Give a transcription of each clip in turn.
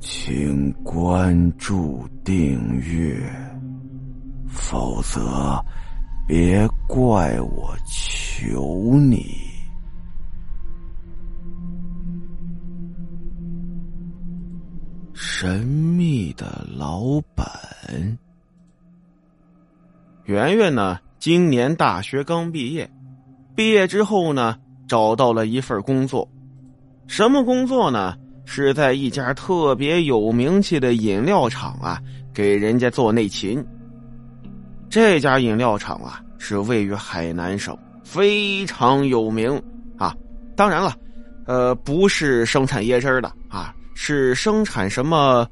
请关注订阅，否则别怪我求你。神秘的老板，圆圆呢？今年大学刚毕业，毕业之后呢，找到了一份工作，什么工作呢？是在一家特别有名气的饮料厂啊，给人家做内勤。这家饮料厂啊，是位于海南省，非常有名啊。当然了，呃，不是生产椰汁的啊，是生产什么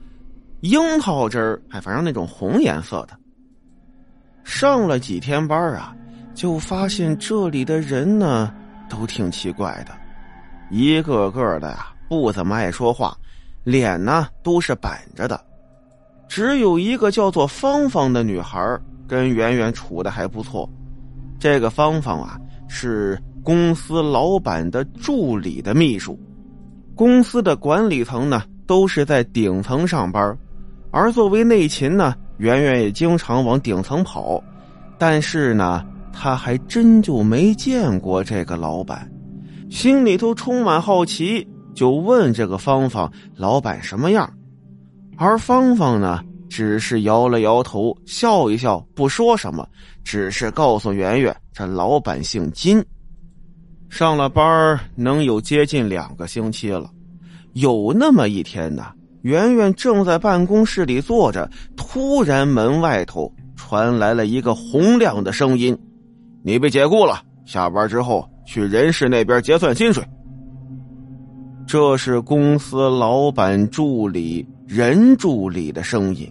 樱桃汁儿，哎，反正那种红颜色的。上了几天班啊，就发现这里的人呢，都挺奇怪的，一个个的呀。不怎么爱说话，脸呢都是板着的，只有一个叫做芳芳的女孩跟圆圆处的还不错。这个芳芳啊是公司老板的助理的秘书，公司的管理层呢都是在顶层上班，而作为内勤呢，圆圆也经常往顶层跑，但是呢，他还真就没见过这个老板，心里头充满好奇。就问这个芳芳老板什么样，而芳芳呢，只是摇了摇头，笑一笑，不说什么，只是告诉圆圆，这老板姓金。上了班能有接近两个星期了，有那么一天呢，圆圆正在办公室里坐着，突然门外头传来了一个洪亮的声音：“你被解雇了，下班之后去人事那边结算薪水。”这是公司老板助理任助理的声音，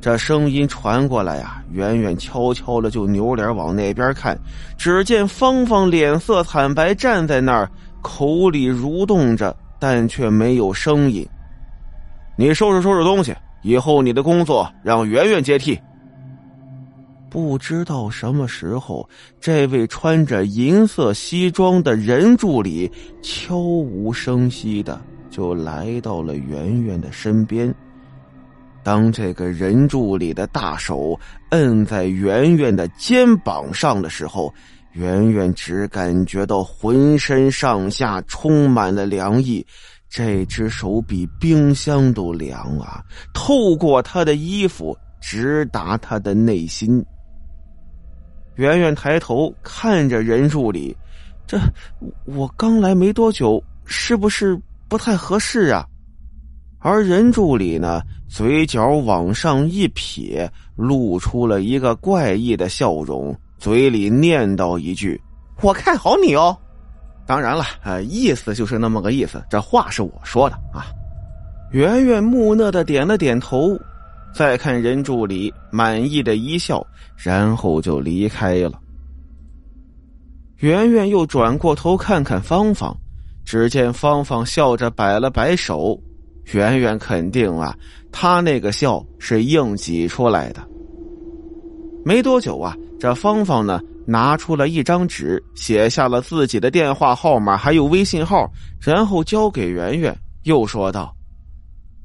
这声音传过来呀，远远悄悄的就扭脸往那边看，只见芳芳脸色惨白，站在那儿，口里蠕动着，但却没有声音。你收拾收拾东西，以后你的工作让圆圆接替。不知道什么时候，这位穿着银色西装的任助理悄无声息的就来到了圆圆的身边。当这个任助理的大手摁在圆圆的肩膀上的时候，圆圆只感觉到浑身上下充满了凉意，这只手比冰箱都凉啊！透过他的衣服，直达他的内心。圆圆抬头看着任助理，这我刚来没多久，是不是不太合适啊？而任助理呢，嘴角往上一撇，露出了一个怪异的笑容，嘴里念叨一句：“我看好你哦。”当然了，呃，意思就是那么个意思，这话是我说的啊。圆圆木讷的点了点头。再看任助理满意的一笑，然后就离开了。圆圆又转过头看看芳芳，只见芳芳笑着摆了摆手。圆圆肯定啊，她那个笑是硬挤出来的。没多久啊，这芳芳呢拿出了一张纸，写下了自己的电话号码还有微信号，然后交给圆圆，又说道：“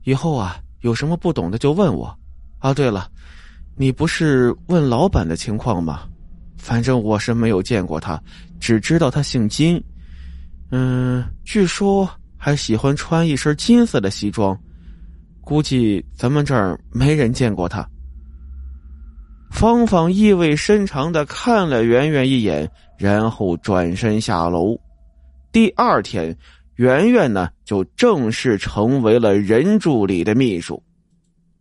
以后啊，有什么不懂的就问我。”啊，对了，你不是问老板的情况吗？反正我是没有见过他，只知道他姓金。嗯，据说还喜欢穿一身金色的西装，估计咱们这儿没人见过他。芳芳意味深长的看了圆圆一眼，然后转身下楼。第二天，圆圆呢就正式成为了任助理的秘书。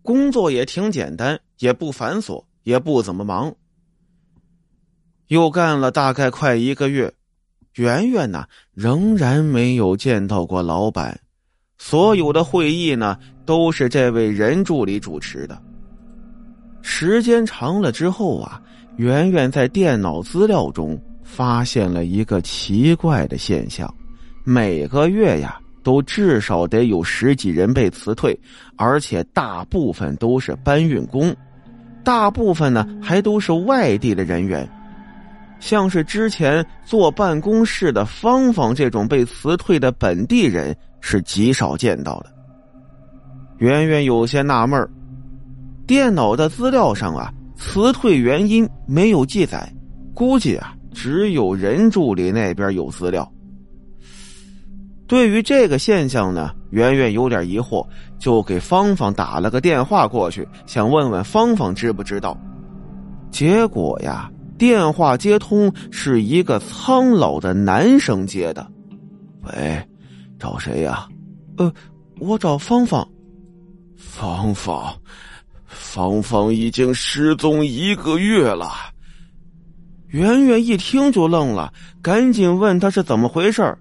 工作也挺简单，也不繁琐，也不怎么忙。又干了大概快一个月，圆圆呢仍然没有见到过老板，所有的会议呢都是这位任助理主持的。时间长了之后啊，圆圆在电脑资料中发现了一个奇怪的现象：每个月呀。都至少得有十几人被辞退，而且大部分都是搬运工，大部分呢还都是外地的人员，像是之前坐办公室的芳芳这种被辞退的本地人是极少见到的。圆圆有些纳闷，电脑的资料上啊，辞退原因没有记载，估计啊，只有任助理那边有资料。对于这个现象呢，圆圆有点疑惑，就给芳芳打了个电话过去，想问问芳芳知不知道。结果呀，电话接通是一个苍老的男生接的。喂，找谁呀？呃，我找芳芳。芳芳，芳芳已经失踪一个月了。圆圆一听就愣了，赶紧问他是怎么回事儿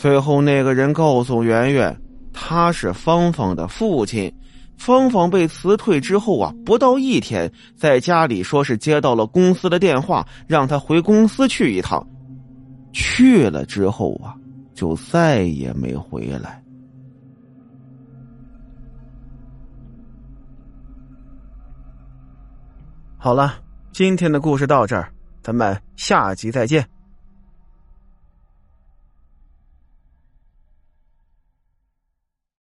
最后，那个人告诉圆圆，他是芳芳的父亲。芳芳被辞退之后啊，不到一天，在家里说是接到了公司的电话，让他回公司去一趟。去了之后啊，就再也没回来。好了，今天的故事到这儿，咱们下集再见。